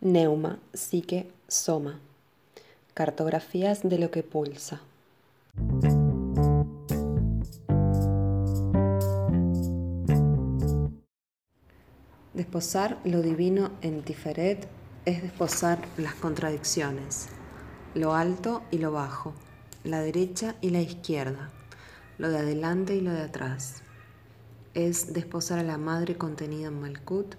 Neuma, psique, soma. Cartografías de lo que pulsa. Desposar lo divino en Tiferet es desposar las contradicciones, lo alto y lo bajo, la derecha y la izquierda, lo de adelante y lo de atrás. Es desposar a la madre contenida en Malkut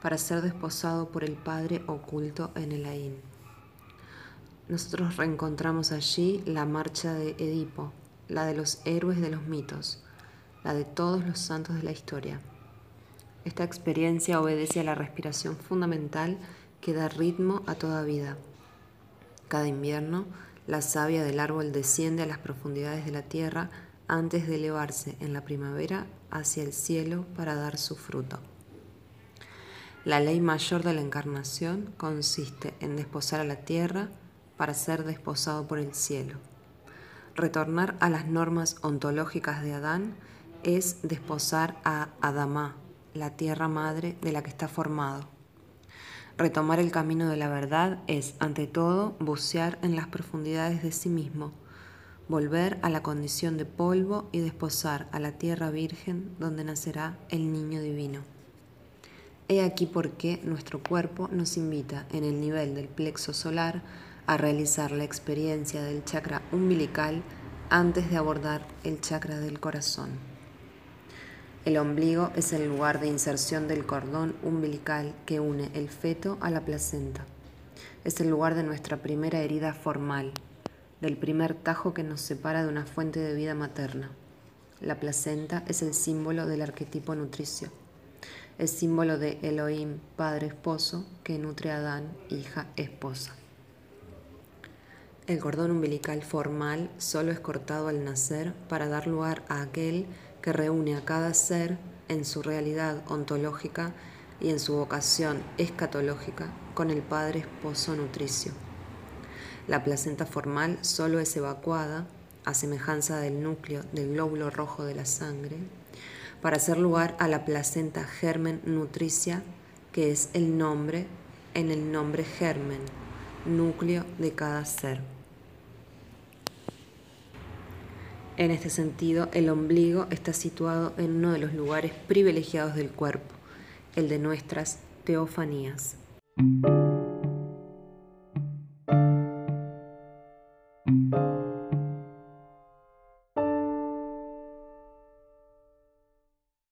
para ser desposado por el Padre oculto en el Ain. Nosotros reencontramos allí la marcha de Edipo, la de los héroes de los mitos, la de todos los santos de la historia. Esta experiencia obedece a la respiración fundamental que da ritmo a toda vida. Cada invierno, la savia del árbol desciende a las profundidades de la tierra antes de elevarse en la primavera hacia el cielo para dar su fruto. La ley mayor de la encarnación consiste en desposar a la tierra para ser desposado por el cielo. Retornar a las normas ontológicas de Adán es desposar a Adamá, la tierra madre de la que está formado. Retomar el camino de la verdad es, ante todo, bucear en las profundidades de sí mismo, volver a la condición de polvo y desposar a la tierra virgen donde nacerá el niño divino. He aquí por qué nuestro cuerpo nos invita en el nivel del plexo solar a realizar la experiencia del chakra umbilical antes de abordar el chakra del corazón. El ombligo es el lugar de inserción del cordón umbilical que une el feto a la placenta. Es el lugar de nuestra primera herida formal, del primer tajo que nos separa de una fuente de vida materna. La placenta es el símbolo del arquetipo nutricio es símbolo de Elohim, padre esposo, que nutre a Adán, hija esposa. El cordón umbilical formal solo es cortado al nacer para dar lugar a aquel que reúne a cada ser en su realidad ontológica y en su vocación escatológica con el Padre Esposo Nutricio. La placenta formal solo es evacuada, a semejanza del núcleo del glóbulo rojo de la sangre, para hacer lugar a la placenta germen nutricia, que es el nombre en el nombre germen, núcleo de cada ser. En este sentido, el ombligo está situado en uno de los lugares privilegiados del cuerpo, el de nuestras teofanías.